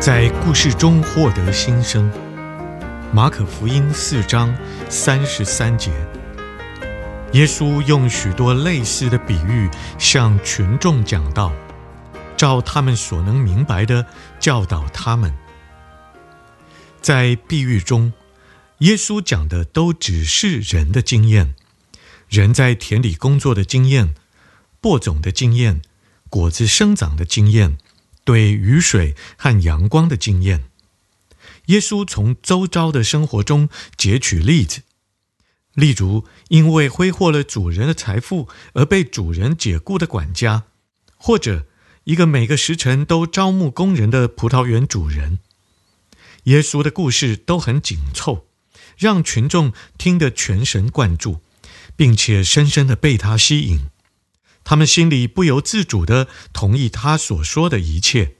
在故事中获得新生。马可福音四章三十三节，耶稣用许多类似的比喻向群众讲道，照他们所能明白的教导他们。在比喻中，耶稣讲的都只是人的经验，人在田里工作的经验，播种的经验，果子生长的经验。对雨水和阳光的经验，耶稣从周遭的生活中截取例子，例如因为挥霍了主人的财富而被主人解雇的管家，或者一个每个时辰都招募工人的葡萄园主人。耶稣的故事都很紧凑，让群众听得全神贯注，并且深深地被他吸引。他们心里不由自主地同意他所说的一切，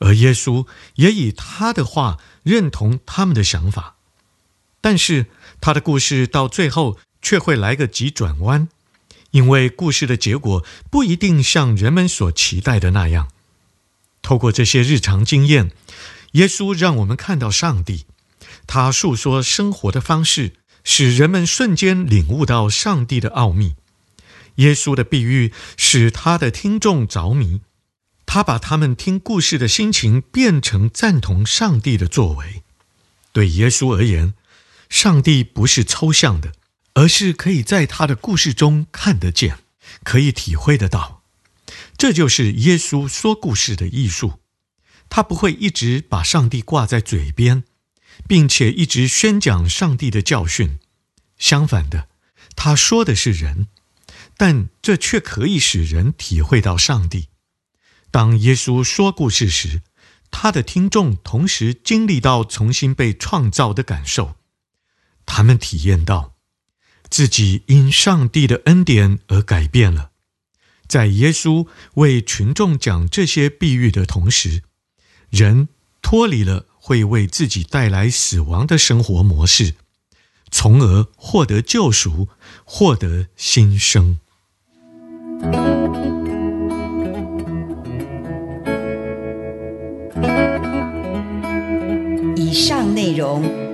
而耶稣也以他的话认同他们的想法。但是他的故事到最后却会来个急转弯，因为故事的结果不一定像人们所期待的那样。透过这些日常经验，耶稣让我们看到上帝，他述说生活的方式，使人们瞬间领悟到上帝的奥秘。耶稣的比喻使他的听众着迷，他把他们听故事的心情变成赞同上帝的作为。对耶稣而言，上帝不是抽象的，而是可以在他的故事中看得见，可以体会得到。这就是耶稣说故事的艺术。他不会一直把上帝挂在嘴边，并且一直宣讲上帝的教训。相反的，他说的是人。但这却可以使人体会到上帝。当耶稣说故事时，他的听众同时经历到重新被创造的感受。他们体验到自己因上帝的恩典而改变了。在耶稣为群众讲这些比喻的同时，人脱离了会为自己带来死亡的生活模式，从而获得救赎，获得新生。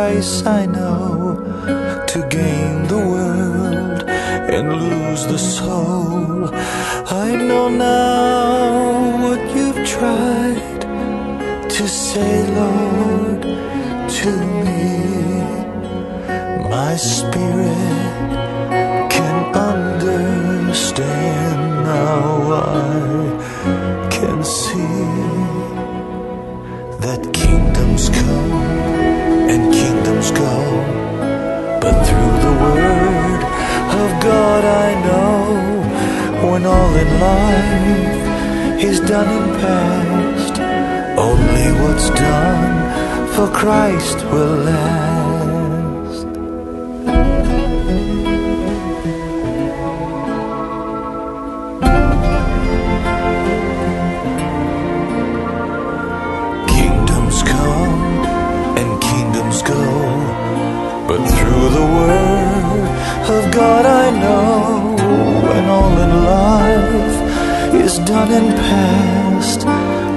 price I know to gain the world and lose the soul. I know now what you've tried to say, Lord, to me. My spirit is done and past, only what's done for Christ will last. is done and past,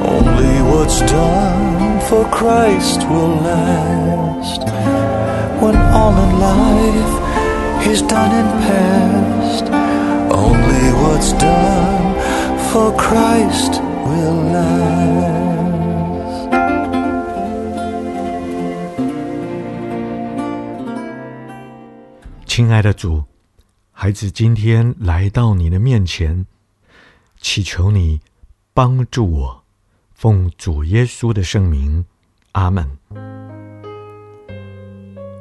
only what's done for Christ will last. When all in life is done and past, only what's done for Christ will last. 亲爱的主，孩子今天来到你的面前， 祈求你帮助我，奉主耶稣的圣名，阿门。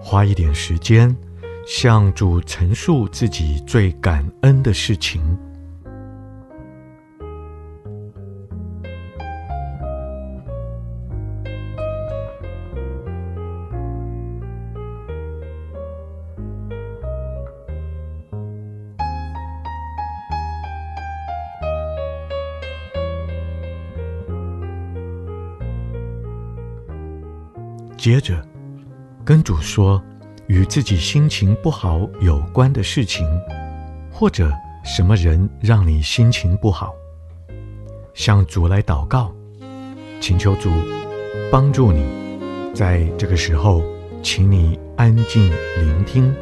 花一点时间，向主陈述自己最感恩的事情。接着，跟主说与自己心情不好有关的事情，或者什么人让你心情不好，向主来祷告，请求主帮助你。在这个时候，请你安静聆听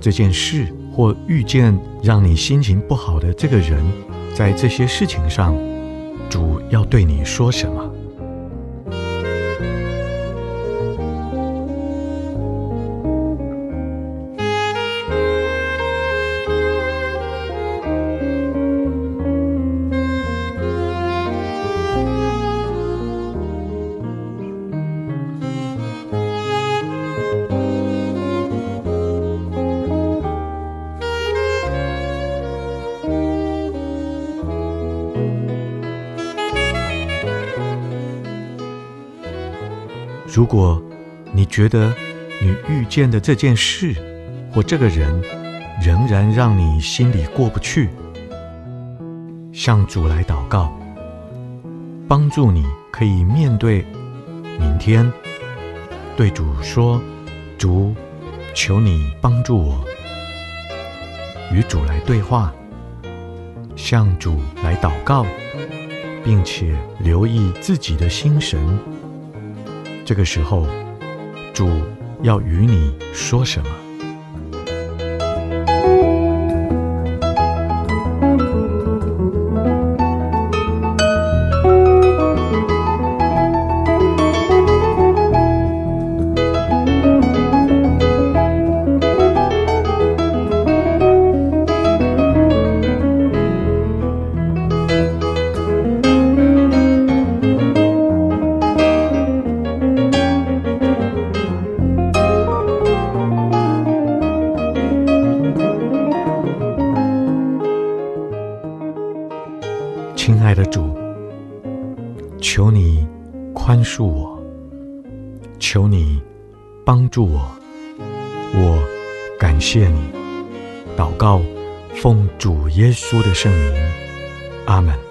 这件事，或遇见让你心情不好的这个人，在这些事情上，主要对你说什么。如果你觉得你遇见的这件事或这个人仍然让你心里过不去，向主来祷告，帮助你可以面对明天，对主说：“主，求你帮助我。”与主来对话，向主来祷告，并且留意自己的心神。这个时候，主要与你说什么？求你宽恕我，求你帮助我，我感谢你。祷告，奉主耶稣的圣名，阿门。